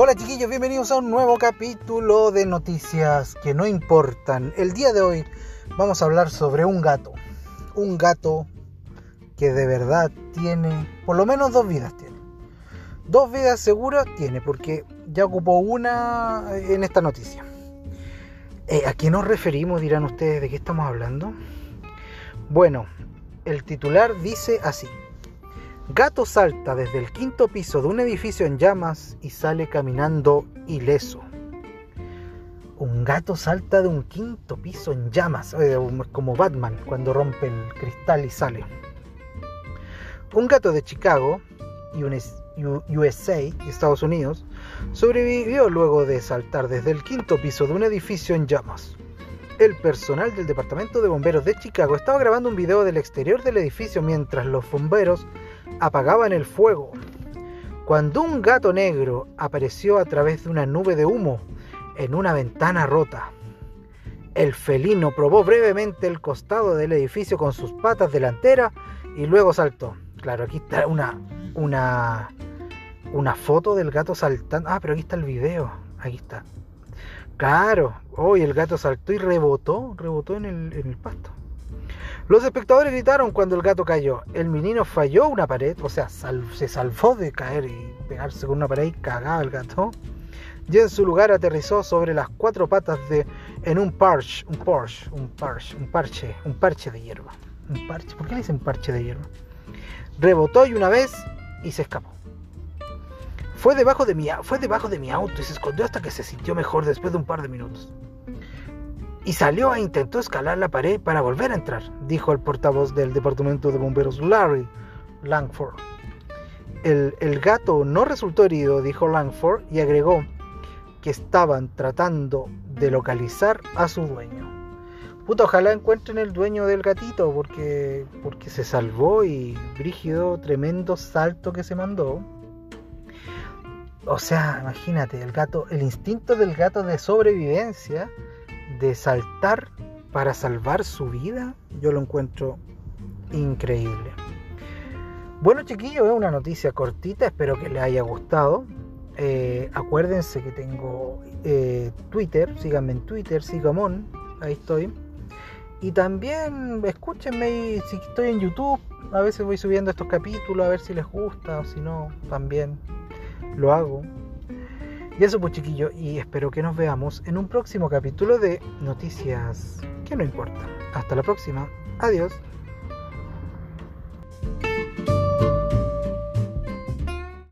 Hola chiquillos, bienvenidos a un nuevo capítulo de noticias que no importan. El día de hoy vamos a hablar sobre un gato. Un gato que de verdad tiene, por lo menos dos vidas tiene. Dos vidas seguras tiene, porque ya ocupó una en esta noticia. Eh, ¿A qué nos referimos? Dirán ustedes, ¿de qué estamos hablando? Bueno, el titular dice así. Gato salta desde el quinto piso de un edificio en llamas y sale caminando ileso. Un gato salta de un quinto piso en llamas, eh, como Batman cuando rompe el cristal y sale. Un gato de Chicago, USA, Estados Unidos, sobrevivió luego de saltar desde el quinto piso de un edificio en llamas. El personal del Departamento de Bomberos de Chicago estaba grabando un video del exterior del edificio mientras los bomberos apagaban el fuego. Cuando un gato negro apareció a través de una nube de humo en una ventana rota. El felino probó brevemente el costado del edificio con sus patas delanteras y luego saltó. Claro, aquí está una, una, una foto del gato saltando. Ah, pero aquí está el video. Aquí está. Claro, hoy el gato saltó y rebotó, rebotó en el, en el pasto. Los espectadores gritaron cuando el gato cayó. El menino falló una pared, o sea, se salvó de caer y pegarse con una pared y cagaba el gato. Y en su lugar aterrizó sobre las cuatro patas de en un parche, un un parche, un parche, un parche de hierba. Un parche, ¿por qué le dicen parche de hierba? Rebotó y una vez y se escapó. Fue debajo, de mi, fue debajo de mi auto y se escondió hasta que se sintió mejor después de un par de minutos. Y salió e intentó escalar la pared para volver a entrar, dijo el portavoz del Departamento de Bomberos Larry Langford. El, el gato no resultó herido, dijo Langford, y agregó que estaban tratando de localizar a su dueño. Puta, ojalá encuentren el dueño del gatito porque, porque se salvó y brígido, tremendo salto que se mandó. O sea, imagínate, el gato, el instinto del gato de sobrevivencia, de saltar para salvar su vida, yo lo encuentro increíble. Bueno chiquillos, es una noticia cortita, espero que les haya gustado. Eh, acuérdense que tengo eh, Twitter, síganme en Twitter, Sigamon, ahí estoy. Y también escúchenme si estoy en YouTube, a veces voy subiendo estos capítulos a ver si les gusta o si no, también lo hago. Y eso pues chiquillo, y espero que nos veamos en un próximo capítulo de Noticias que no importan. Hasta la próxima, adiós.